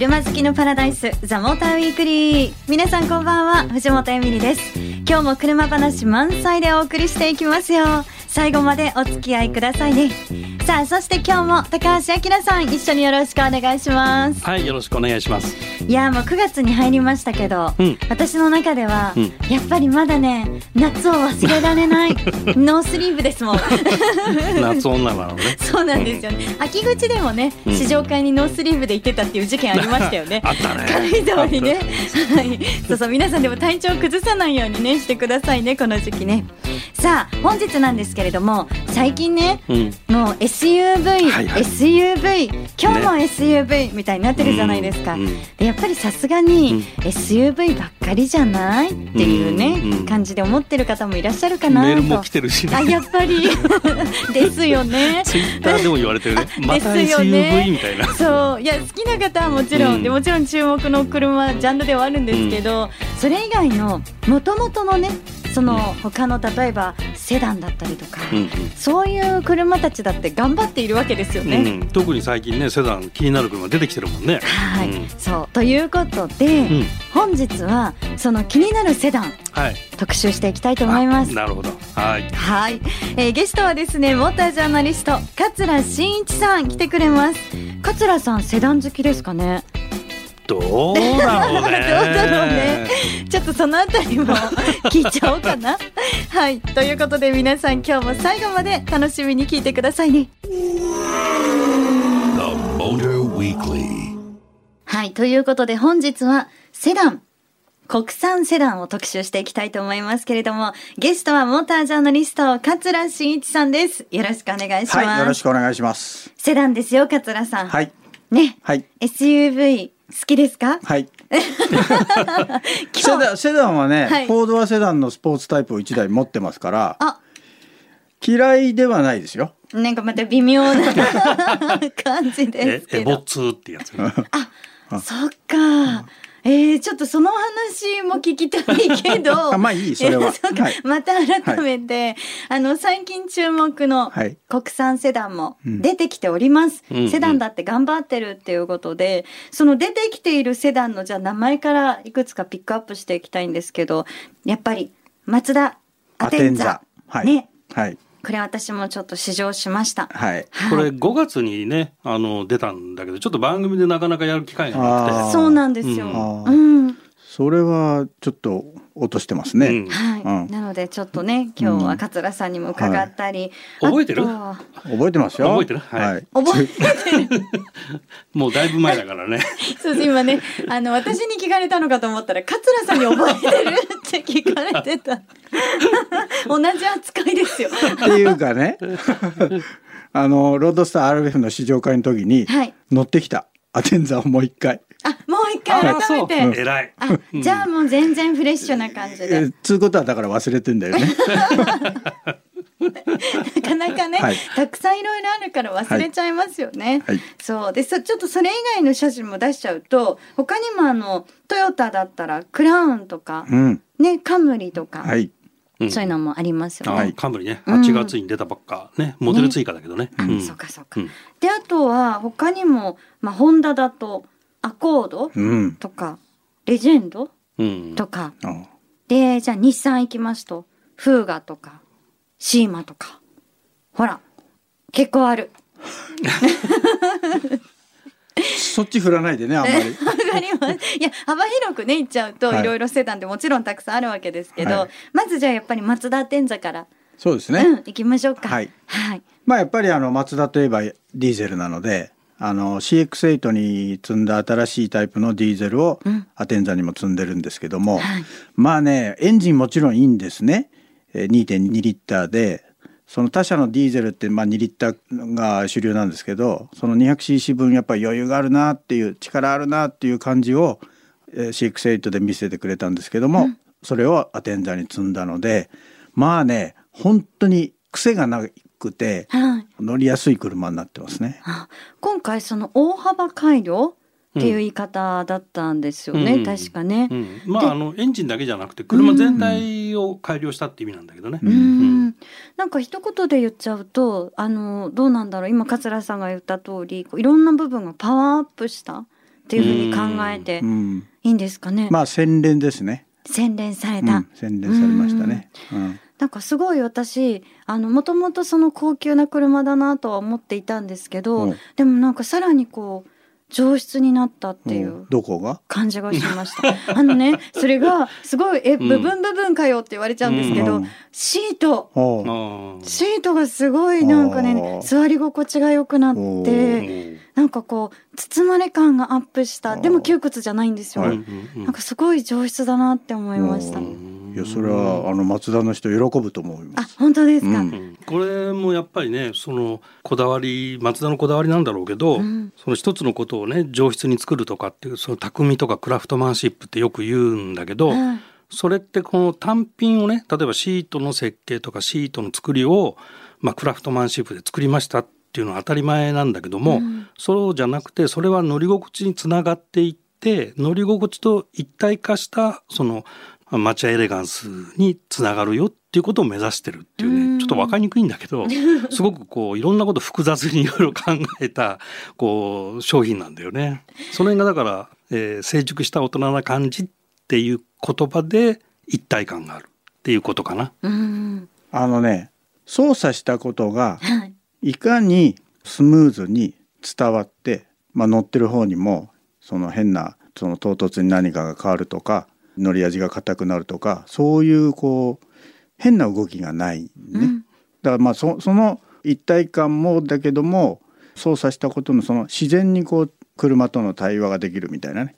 車好きのパラダイスザモーターウィークリー。皆さんこんばんは藤本エミリです。今日も車話満載でお送りしていきますよ。最後までお付き合いくださいね。さあそして今日も高橋明さん一緒によろしくお願いします。はいよろしくお願いします。いやもう9月に入りましたけど、うん。私の中では、うん。やっぱりまだね夏を忘れられないノースリーブですもん。夏女なのね。そうなんですよね。秋口でもね、うん。試乗会にノースリーブで行ってたっていう事件ありましたよね。あったね。軽井沢にね、はい、そうそう皆さんでも体調崩さないようにねしてくださいねこの時期ねさあ本日なんですけれども最近ねうん。もう SUV、はいはい。SUV 今日も SUV みたいになってるじゃないですか、うんうんでやっぱりさすがにうん。SUV ばっかりじゃない？っていうね、感じで思ってる方もいらっしゃるかなと。メールも来てるしあねやっぱり。ですよね。ツイッターでも言われてるね。また SUV みたいな。そう。いや好きな方はもちろんでもちろん注目の車ジャンルではあるんですけど、それ以外のもともとのねその他の例えばセダンだったりとか、うんそういう車たちだって頑張っているわけですようんね。うん。特に最近ねセダン気になる車出てきてるもんね。はい、うん。そう。ということで、うん。本日はその気になるセダンはい。特集していきたいと思います。なるほど。はい。はい、えーゲストはですねモータージャーナリスト桂真一さん来てくれます。桂さんセダン好きですかね？どうだろうね。どうだろうね。ちょっとそのあたりも聞いちゃおうかな。はい。ということで皆さん今日も最後まで楽しみに聞いてくださいね。The Motor Weekly. はい。ということで本日はセダン。国産セダンを特集していきたいと思いますけれどもゲストはモータージャーナリスト桂真一さんです。よろしくお願いします、はい、よろしくお願いします。セダンですよ桂さん。はい、ね。はい、SUV 好きですか？はい。セダン、セダンはね、はい。フォードはセダンのスポーツタイプを1台持ってますから、あ。嫌いではないですよ。なんかまた微妙な 感じですけど。えエボツーってやつ。ねそっか。えー、ちょっとその話も聞きたいけど。あまあいいそれは。はい。また改めて、あの最近注目のはい。国産セダンもうん出てきております、うん。うんセダンだって頑張ってるっていうことでその出てきているセダンのじゃあ名前からいくつかピックアップしていきたいんですけどやっぱりマツダアテンザはい。ね。はい。これ私もちょっと試乗しました。はい。はいこれ5月にねあの出たんだけどちょっと番組でなかなかやる機会がなくてそうなんですよ。うんそれはちょっと落としてますね。うん。はい、うん。なのでちょっとね今日は桂さんにも伺ったり、はい。覚えてる？覚えてますよ。覚えてる？はい。覚えてる。もうだいぶ前だからね。そうです今ね。あの私に聞かれたのかと思ったら桂さんに覚えてるって聞かれてた。同じ扱いですよ。っていうかね、あのロードスター RF の試乗会の時にはい。乗ってきた。アテンザをもう一回。あもう一回改めて。あそう偉い。あじゃあもう全然フレッシュな感じえでーつうことはだから忘れてんだよね。なかなかね、はい。たくさんいろいろあるから忘れちゃいますよね。はい。そう。でそちょっとそれ以外の写真も出しちゃうと他にもあのトヨタだったらクラウンとか、うん。ねカムリとか、そういうのもありますよあね。カンブリね。うん8月に出たばっかねモデル追加だけどね。あうん。そうかそうか。うん。であとは他にもまあホンダだとアコードうん。とか、レジェンドうんとかあでじゃあ日産行きますとフーガとかシーマとかほら結構ある。そっち振らないでね、あんまり。わかります。いや幅広くね言っちゃうと、はいい、ろいろセダンでもちろんたくさんあるわけですけど、はいまずじゃあやっぱり松田天座から、そうですね。うん行きましょうか。はい。はい。まあやっぱりあのマツダといえばディーゼルなので、あの CX8 に積んだ新しいタイプのディーゼルをうんアテンザにも積んでるんですけども、はいまあねエンジンもちろんいいんですね。えー2.2リッターで。その他社のディーゼルってまあ2リッターが主流なんですけどその 200cc 分やっぱり余裕があるなっていう力あるなっていう感じを、えー CX8 で見せてくれたんですけども、それをアテンザに積んだのでまあね本当に癖がなくてはい。乗りやすい車になってますね。あ今回その大幅改良っていう言い方だったんですよね、うん確かね。うん、まああのエンジンだけじゃなくて車全体を改良したって意味なんだけどね。うーんなんか一言で言っちゃうとあのどうなんだろう今桂さんが言った通りいろんな部分がパワーアップしたっっていうふうに考えてうん、いいんですかね。まあ洗練ですね。洗練された。うん、洗練されましたね。うんなんかすごい私あのもともとその高級な車だなとは思っていたんですけど、うん。でもなんかさらにこう上質になったっていううん。どこが？感じがしました。あのねそれがすごいえうん。部分部分かよって言われちゃうんですけど、うん。シート。シートがすごいなんかね座り心地が良くなっおてー。なんかこう包まれ感がアップした。でも窮屈じゃないんですよ、なんかすごい上質だなって思いました。うんいやそれはあの松田の人喜ぶと思いまあす。本当ですか、うん。うんこれもやっぱりねそのこだわり松田のこだわりなんだろうけど、うん。その一つのことをね上質に作るとかっていうその匠とかクラフトマンシップってよく言うんだけど、はいそれってこの単品をね例えばシートの設計とかシートの作りを、まあ、クラフトマンシップで作りましたっていうのは当たり前なんだけども、うん。そうじゃなくてそれは乗り心地につながっていって乗り心地と一体化したそのマチャエレガンスにつながるよっていうことを目指してるっていうね、うんちょっと分かりにくいんだけど すごくこういろんなこと複雑にいろいろ考えたこう商品なんだよね。その辺がだから、えー成熟した大人な感じっていう言葉で一体感があるっていうことかな。うんあのね操作したことがはいいかにスムーズに伝わって、まあ、乗ってる方にもその変なその唐突に何かが変わるとか乗り味が硬くなるとかそういうこう変な動きがないね。うんだからまあそその一体感もだけども操作したことのその自然にこう車との対話ができるみたいなね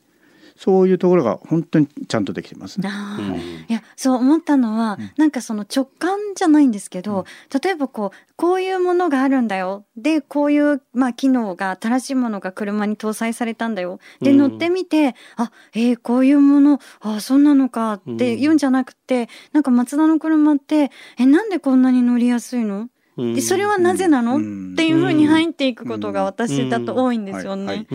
そういうところが本当にちゃんとできてますね。うん。いやそう思ったのは、なんかその直感じゃないんですけど、例えばこうこういうものがあるんだよ。でこういう、まあ、機能が新しいものが車に搭載されたんだよ。でうん乗ってみて、あえー、こういうものあそんなのかって言うんじゃなくて、なんかマツダの車ってえなんでこんなに乗りやすいの？うんでそれはなぜなの、うん。っていう風に入っていくことが私だと多いんですよね。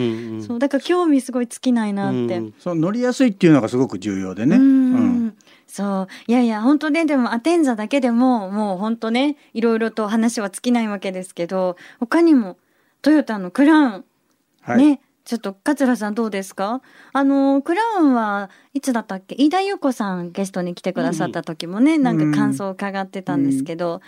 そうだから興味すごい尽きないなって。うん。その乗りやすいっていうのがすごく重要でね。ううん。んそう。いやいや本当ねでもアテンザだけでももう本当ねいろいろと話は尽きないわけですけど他にもトヨタのクラウン、はい。ね。ちょっと桂さんどうですか？あのクラウンはいつだったっけ？飯田優子さんゲストに来てくださった時もね、なんか感想を伺ってたんですけど、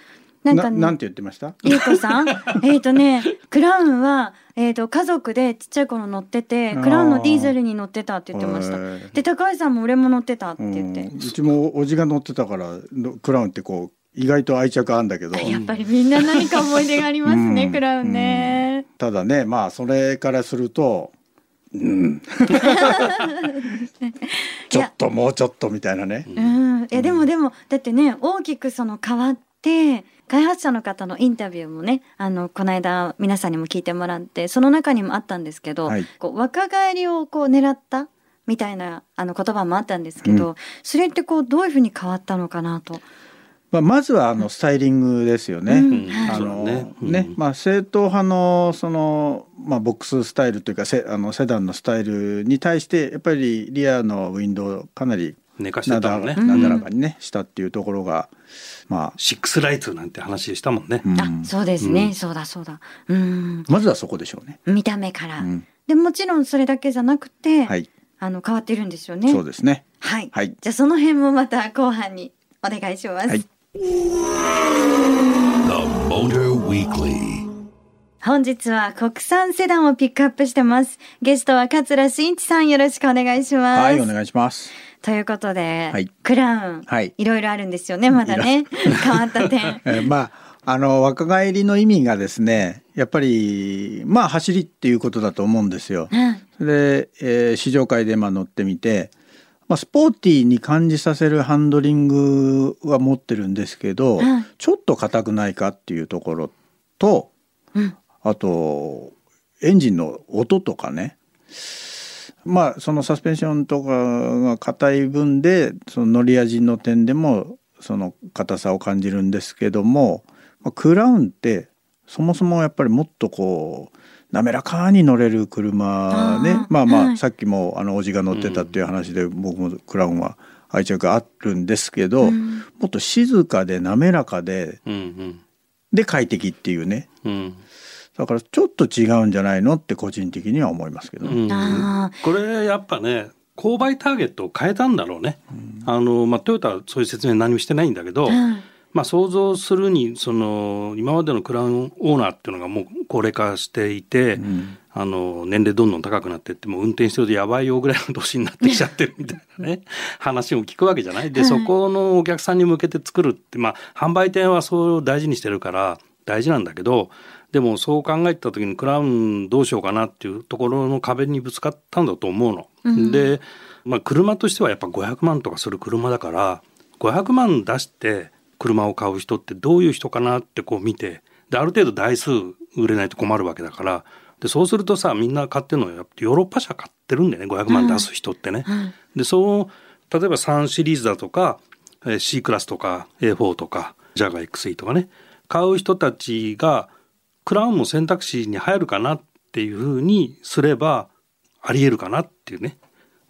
なんかねなんて言ってました？ゆうこさん？えっとねクラウンは、えー、と家族でちっちゃい頃乗っててクラウンのディーゼルに乗ってたって言ってました。で高橋さんも俺も乗ってたって言って、うん。うちもおじが乗ってたからのクラウンってこう意外と愛着あるんだけど。あやっぱりみんな何か思い出がありますね、うん。クラウンね、ただねまあそれからするとうん。ちょっともうちょっとみたいなね。うん、いやでもでもだってね大きくその変わって開発者の方のインタビューもねあのこの間皆さんにも聞いてもらってその中にもあったんですけど、はい。こう若返りをこう狙ったみたいなあの言葉もあったんですけど、それってこうどういうふうに変わったのかなと。まあ、まずはあのスタイリングですよね。あのねまあ、正統派のその、まあ、ボックススタイルというかセあのセダンのスタイルに対してやっぱりリアのウィンドウかなり寝かしてたもんね。なだらかにねしたっていうところがまシックスライツなんて話したもんね。あ、うん。あそうですね、うん。そうだそうだ。うん。まずはそこでしょうね。見た目から、うん。でもちろんそれだけじゃなくて、はい、あの変わってるんですよね。そうですね。はい、はい。じゃあその辺もまた後半にお願いします、はい。The Motor Weekly. 本日は国産セダンをピックアップしてます。ゲストは桂真一さんよろしくお願いします、はい、お願いします。ということで、はい。クラウン、はい。いろいろあるんですよねまだね。変わった点。えーまああの若返りの意味がですねやっぱりまあ走りっていうことだと思うんですよ。うん。で、えー試乗会でまあ乗ってみて、まあ、スポーティーに感じさせるハンドリングは持ってるんですけど、はいちょっと硬くないかっていうところとうん。あとエンジンの音とかねまあそのサスペンションとかが硬い分でその乗り味の点でもその硬さを感じるんですけども、まあクラウンってそもそもやっぱりもっとこう滑らかに乗れる車ね。まあまあ、はい。さっきもあのおじが乗ってたっていう話で、僕もクラウンは愛着があるんですけど、うん。もっと静かで滑らかでうんで快適っていうね。うんうんだからちょっと違うんじゃないのって個人的には思いますけど、うん。あこれやっぱね購買ターゲットを変えたんだろうね。あのまあ、トヨタはそういう説明何もしてないんだけど、はいまあ、想像するにその今までのクラウンオーナーっていうのがもう高齢化していて、ん。あの年齢どんどん高くなっていってもう運転してるとやばいよぐらいの年になってきちゃってるみたいなね話を聞くわけじゃない。で、はいそこのお客さんに向けて作るってまあ販売店はそう大事にしてるから大事なんだけどでもそう考えた時にクラウンどうしようかなっていうところの壁にぶつかったんだと思うの。うんで、まあ、車としてはやっぱ500万とかする車だから500万出して車を買う人ってどういう人かなってこう見てである程度台数売れないと困るわけだからでそうするとさみんな買ってるのはヨーロッパ車買ってるんだよね500万出す人ってね。はいでそう例えば3シリーズだとかえー C クラスとか A4 とかジャガ XE とかね買う人たちがクラウンも選択肢に入るかなっていうふうにすればありえるかなっていうね。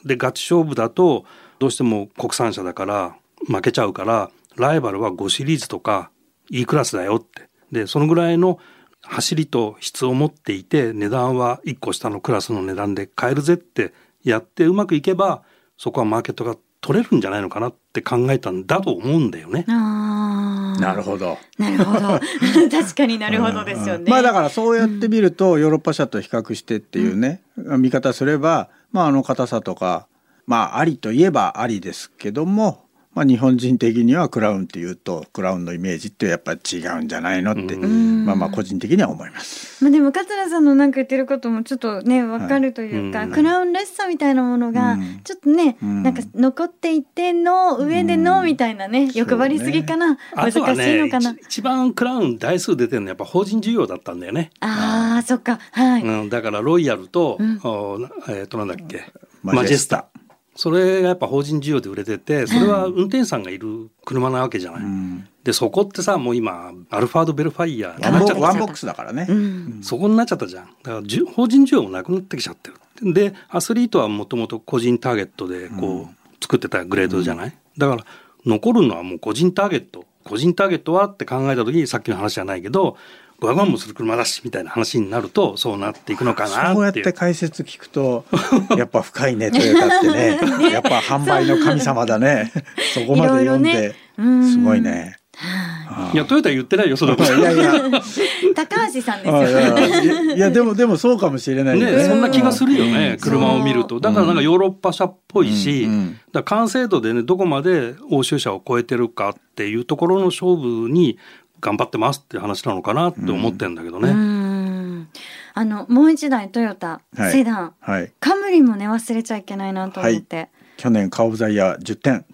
でガチ勝負だとどうしても国産車だから負けちゃうからライバルは5シリーズとか E クラスだよって。でそのぐらいの走りと質を持っていて値段は1個下のクラスの値段で買えるぜってやってうまくいけばそこはマーケットが取れるんじゃないのかなって考えたんだと思うんだよね。なるほど。なるほど。確かになるほどですよね、まあだからそうやって見るとヨーロッパ車と比較してっていうね、見方すればまああの硬さとかまあありといえばありですけども、まあ、日本人的にはクラウンっていうとクラウンのイメージってやっぱり違うんじゃないのって、ん。まあまあ個人的には思います。まあでも桂さんのなんか言ってることもちょっとねわかるというか、はいうん。クラウンらしさみたいなものがうん。ちょっとね、うん。なんか残っていての上でのみたいなね、欲張りすぎかな、難しいあとはねのかな、一一番クラウン台数出てるのはやっぱ法人需要だったんだよね。ああそっか。はい、うん、だからロイヤルと、うん。おなえっ、となんだっけ？マジェスタ。マジェスタそれがやっぱ法人需要で売れててそれは運転手さんがいる車なわけじゃない。うん。でそこってさもう今アルファード・ベルファイヤーワンボックスだからね。うん。そこになっちゃったじゃん。だから法人需要もなくなってきちゃってるでアスリートはもともと個人ターゲットでこう作ってたグレードじゃない、だから残るのはもう個人ターゲット。個人ターゲットはって考えた時にさっきの話じゃないけど500万もする車だしみたいな話になるとそうなっていくのかなそうやっって解説聞くと やっぱ深いねトヨタってね。やっぱ販売の神様だね。そこまで読んいろいろでね。うんすごいね。いやトヨタ言ってないよそんなこと。いやいや。高橋さんですよ。ねやい。やでもでもそうかもしれないよね、そんな気がするよね、うん。車を見ると。だからなんかヨーロッパ車っぽいし、うんうん。だ完成度でねどこまで欧州車を超えてるかっていうところの勝負に頑張ってますっていう話なのかなって思ってんだけどうね。ん。あのもう一台トヨタ、はい。セダン。はい。カムリもね忘れちゃいけないなと思って、去年カーオブザイヤー10点。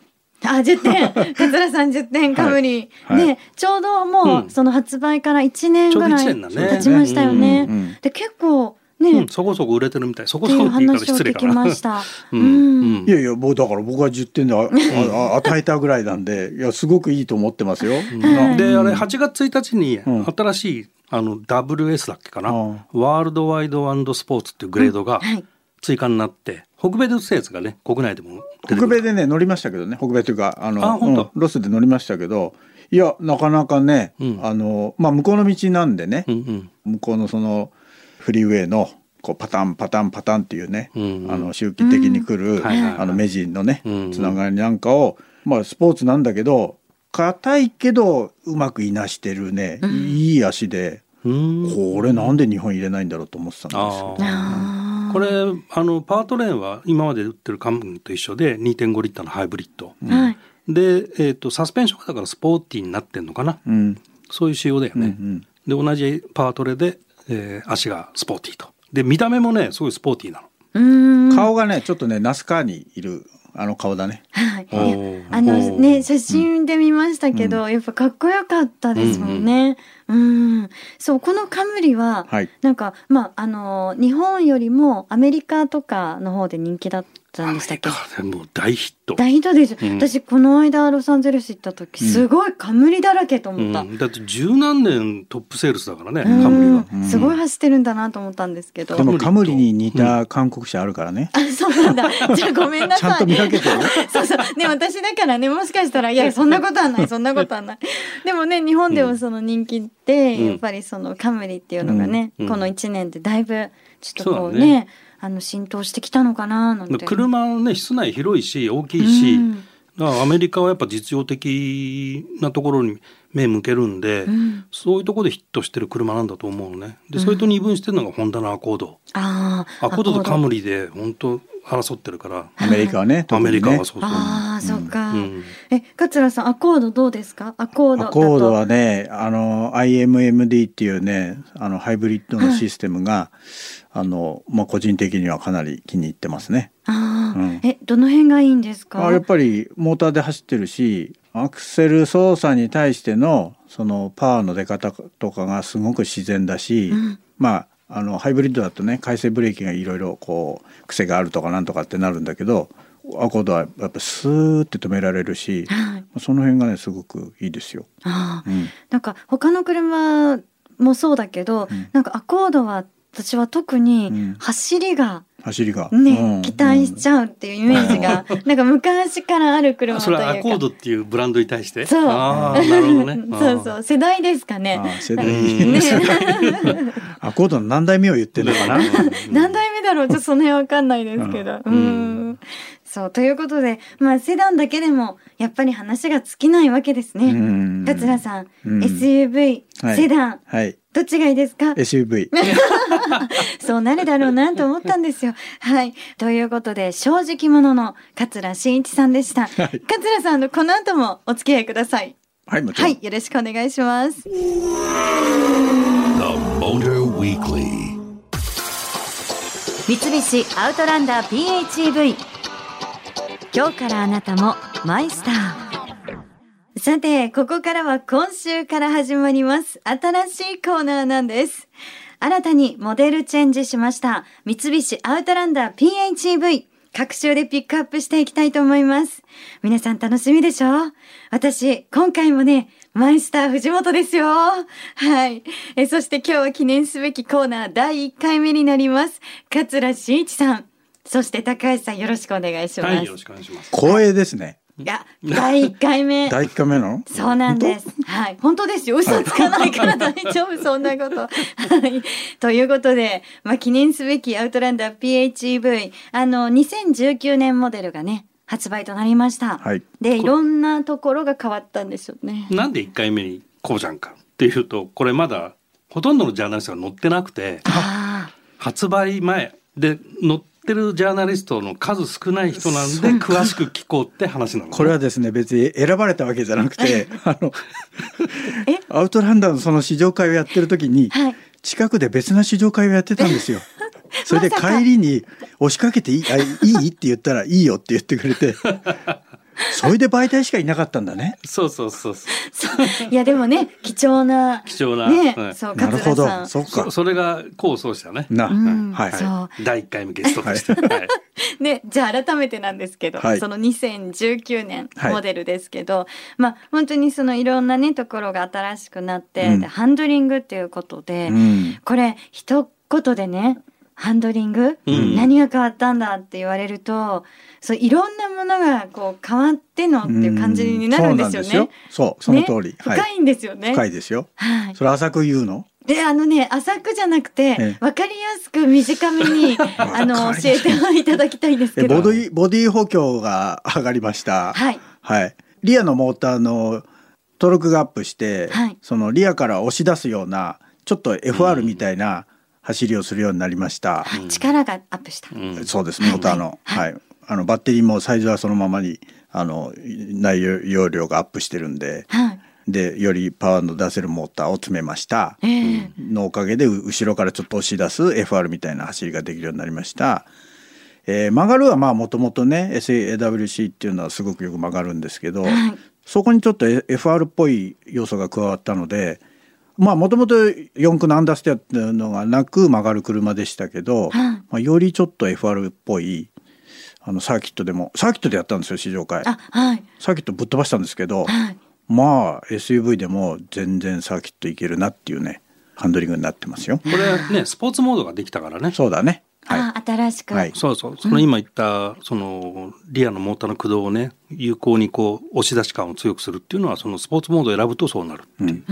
あ、10点。桂さん10点かぶり。はいはい。で、ちょうどもうん。う、その発売から1年ぐらい経ちましたよね。うんうん。で、結構ね、うんっそこそこ売れてるみたい。そこていうそこって言い方話を聞き失礼かな。ました。う うん。ん。いやいや僕だから僕は10点であ与えたぐらいなんでいやすごくいいと思ってますよ。であれ8月1日にうん。新しいあの WS だっけかな、うん。ワールドワイドスポーツっていうグレードがはい。追加になって、北米で売ってたやつがね国内でも北米でね乗りましたけどね北米というかあのうんロスで乗りましたけどいやなかなかね、うん。あのまあ向こうの道なんでね、うんうん。向こうのそのフリーウェイのこうパタンパタンパタンっていうね、うん。うんあの周期的に来る、ん。はいはいはい。あのメジンのね、うん。うんつながりなんかをまあスポーツなんだけど硬いけどうまくいなしてるね、いい足でうん。これなんで日本入れないんだろうと思ってたんですよ。これあのパワートレーンは今まで売ってるカムリと一緒で2.5リッターのハイブリッド、はい。で、えー、とサスペンションがだからスポーティーになってんのかな。うん。そういう仕様だよね、うんうん。で同じパワートレで、えー足がスポーティーとで見た目もねすごいスポーティーなの。顔がねちょっとねナスカーにいるあの顔だね。はい。あのね、写真で見ましたけど、やっぱかっこよかったですもんね。うん、そう、このカムリは、はいなんか、まあ、あの、日本よりもアメリカとかの方で人気だったんでしたっけ？もう大ヒット。大ヒットです、うん。私この間ロサンゼルス行った時うん。すごいカムリだらけと思った、うん、だって十何年トップセールスだからね、うん。カムリは。うん。すごい走ってるんだなと思ったんですけど。でもカムリに似た韓国車あるからね、あそうなんだ。じゃあごめんなさい。ちゃんと見分けてよそうそう。ね、私だからね、もしかしたら、いや、そんなことはない、そんなことはない。でもね、日本でもその人気って、うん。やっぱりそのカムリっていうのがね、うん。この1年でだいぶ、ちょっとこうね、あの、浸透してきたのかな、なんて。車はね室内広いし大きいし、うん。だからアメリカはやっぱ実用的なところに目向けるんで、うん。そういうところでヒットしてる車なんだと思うのね。でそれと二分してるのがホンダのアコード、ああ。アコードとカリ。ムリで本当争ってるから、アメリカはねアメリカは特そうそう、ああ、そっか。うん。え、桂さん、アコードどうですか？アコードアコードはねあの IMMD っていうねあのハイブリッドのシステムが、あのまあ個人的にはかなり気に入ってますねああ、うんえ、どの辺がいいんですか？あやっぱりモーターで走ってるしアクセル操作に対してのそのパワーの出方とかがすごく自然だし、うんまああのハイブリッドだとね回生ブレーキがいろいろこう癖があるとかなんとかってなるんだけどアコードはやっぱスーって止められるしはい。その辺がねすごくいいですよ。ああ。うん、なんか他の車もそうだけど、うんなんかアコードは私は特にうん。走りが走りが。ね、うん。期待しちゃうっていうイメージが、なんか昔からある車というか。それはアコードっていうブランドに対して？そう。なるほどね。そうそう世代ですかね。世代。アコードの何代目を言ってるのかな？何代目だろう？ちょっとその辺わかんないですけど。ううん。ん。そうということで、まあセダンだけでもやっぱり話が尽きないわけですね。うん。桂さん、うん。SUV、はい。セダン。はいどっちがいいですか？SUV そうなるだろうなと思ったんですよ。はい。ということで、正直者の桂真一さんでした。い桂さんのこの後もお付き合いください。はいもちろん、はい。よろしくお願いします。The Motor Weekly. 三菱アウトランダー PHEV。今日からあなたもマイスター。さて、ここからは今週から始まります。新しいコーナーなんです。新たにモデルチェンジしました。三菱アウトランダー PHEV。各週でピックアップしていきたいと思います。皆さん楽しみでしょ？私、今回もね、マイスター藤本ですよ。はい。え、そして今日は記念すべきコーナー第1回目になります。桂真一さん。そして高橋さんよろしくお願いします。はいよろしくお願いします光栄ですねいや、第1回目。第一回目 なの？そうなんです。はい。本当ですよ。嘘つかないから大丈夫、そんなこと。はい。ということで、まあ、記念すべきアウトランダー PHEV、あの、2019年モデルがね、発売となりました。はいで、いろんなところが変わったんでしょうね。なんで1回目にこうじゃんかっていうとこれまだほとんどのジャーナリストが載ってなくてあ発売前で載ってるジャーナリストの数少ない人なんで詳しく聞こうって話なのねこれはですね別に選ばれたわけじゃなくてあの えアウトランダーのその試乗会をやってる時に、あ。はい。近くで別な試乗会をやってたんですよ。それで帰りに押しかけていいあいい？って言ったらいいよって言ってくれてそれで媒体しかいなかったんだね。そうそうそうそう。いや、でもね、貴重な。貴重な、ね、はい。そう、なるほど。桂さん。そっか。そそれが功を奏したね。な、うん。はい。そう。第1回目ゲストとして、はい。ね、じゃあ改めてなんですけど、はい。その2019年はい。モデルですけど、まあ本当にそのいろんなねところが新しくなって、うん。でハンドリングっていうことで、うん。これ一言でねハンドリング、うん。何が変わったんだって言われるとそういろんなものがこう変わってのっていう感じになるんですよね。そうなんですよ。そうその通り、ねはい。深いんですよね。深いですよ。はい。それ浅く言うの？であのね浅くじゃなくてええ。分かりやすく短めに あの教えていただきたいんですけど。えボディボディ補強が上がりました。はい。はい。リアのモーターのトルクがアップして、はい。そのリアから押し出すようなちょっと FR みたいな走りをするようになりました。はい。力がアップした。うん。そうですモーターの、ははい。いあのバッテリーもサイズはそのままにあの内容量がアップしてるんではい。でよりパワーの出せるモーターを詰めました。ええのおかげでう後ろからちょっと押し出す FR みたいな走りができるようになりました。えー曲がるはまあもともとね SAWC っていうのはすごくよく曲がるんですけど、はいそこにちょっと FR っぽい要素が加わったのでまあもともと4駆のアンダーステアっていうのがなく曲がる車でしたけど、はいまあ、よりちょっと FR っぽいあのサーキットでもサーキットでやったんですよ試乗会。あはい。サーキットぶっ飛ばしたんですけどはい。まあ SUV でも全然サーキットいけるなっていうねハンドリングになってますよ。これねスポーツモードができたからね。そうだね。はい。あ新しく、はい。そうそう。その今言ったそのリアのモーターの駆動をね有効にこう押し出し感を強くするっていうのはそのスポーツモードを選ぶとそうなるっていう、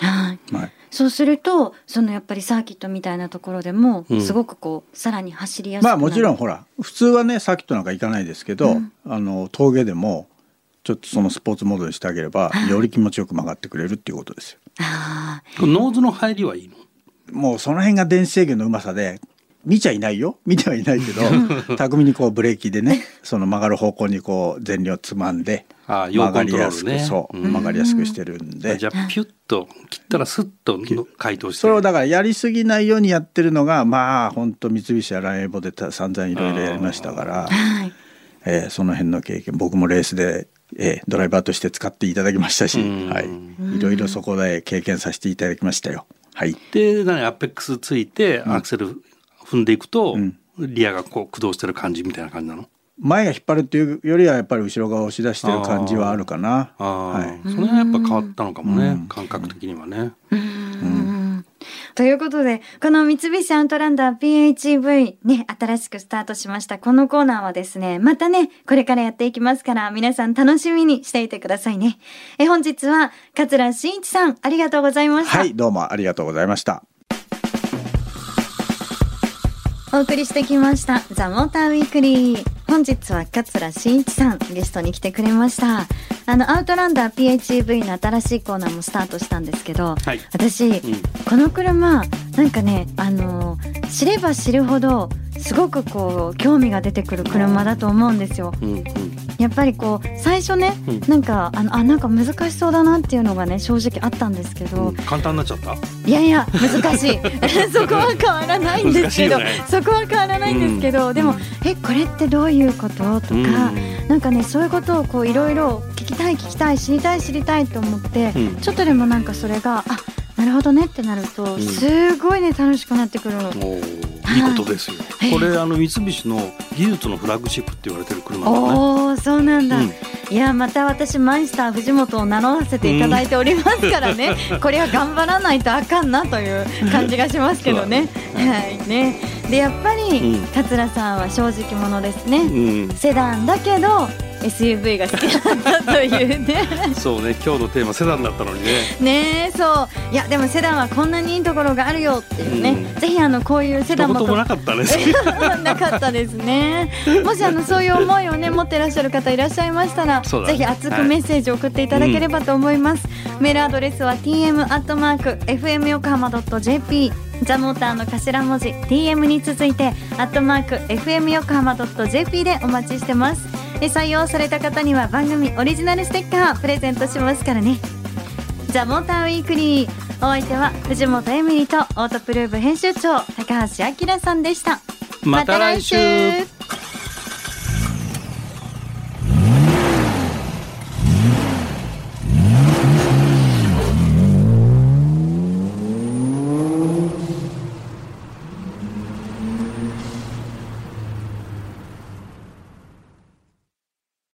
はい。はい。そうするとそのやっぱりサーキットみたいなところでもうん。すごくこう、さらに走りやすくなる。まあもちろんほら普通はねサーキットなんか行かないですけど、あの峠でもちょっとそのスポーツモードにしてあげればより気持ちよく曲がってくれるっていうことですよ。あノーズの入りはいいの？もうその辺が電子制御のうまさで見ちゃいないよ。見てはいないけど巧みにこうブレーキでねその曲がる方向にこう前輪をつまんでああ曲がりやすく、ねそう、うん。曲がりやすくしてるんで。じゃあピュッと切ったらスッとの解凍して。それをだからやりすぎないようにやってるのがまあ本当三菱やランエボでた散々いろいろやりましたからえーその辺の経験僕もレースで、えードライバーとして使っていただきましたし、うん。はい、いろいろそこで経験させていただきましたよ。はい、で何アペックスついてアクセル踏んでいくと、ん。リアがこう駆動してる感じみたいな感じなの？前が引っ張るっていうよりはやっぱり後ろ側を押し出してる感じはあるかな。ああ、はい。それはやっぱ変わったのかもね、うん。感覚的にはね。うん。ということでこの三菱アウトランダー PHEV ね新しくスタートしましたこのコーナーはですねまたねこれからやっていきますから皆さん楽しみにしていてくださいね。え本日は桂真一さんありがとうございました、はい、どうもありがとうございました。お送りしてきましたザ・モーターウィークリー。本日は桂真一さんゲストに来てくれました。あのアウトランダー PHEV の新しいコーナーもスタートしたんですけど、はい。私、うん。この車なんかねあの知れば知るほどすごくこう興味が出てくる車だと思うんですよ。うんうんやっぱりこう最初ね、うん。なんかあのあなんか難しそうだなっていうのがね正直あったんですけど、うん。簡単になっちゃった？いやいや難しい。そこは変わらないんですけど、ね。そこは変わらないんですけど、うん。でもえこれってどういうこと？とか、うん。なんかねそういうことをこういろいろ聞きたい聞きたい知りたい知りたいと思って、うん。ちょっとでもなんかそれがあなるほどねってなると、ん。すごいね楽しくなってくるの。いいことですよ。はい。これあの三菱の技術のフラッグシップって言われてる車だね。おおそうなんだ、うん。いやまた私マイスター藤本を名乗らせていただいておりますからね、これは頑張らないとあかんなという感じがしますけどね。はい。ね。でやっぱり、うん。桂さんは正直者ですね、うん、セダンだけど SUV が好きだったというねそうね今日のテーマセダンだったのにね。ねえそういやでもセダンはこんなにいいところがあるよっていうね、うんぜひあのこういうセダンもなかったね。なかったですね。もしあのそういう思いをね持ってらっしゃる方いらっしゃいましたら、ねぜひ熱くメッセージを送っていただければと思います。メールアドレスは tm アットマーク fm 横浜 jp ザモーターの頭文字 tm に続いてアットマーク fm 横浜 jp でお待ちしてます。採用された方には番組オリジナルステッカープレゼントしますからね。ザ・モーターウィークリーお相手は藤本エミリとオートプルーブ編集長高橋明さんでしたまた来週。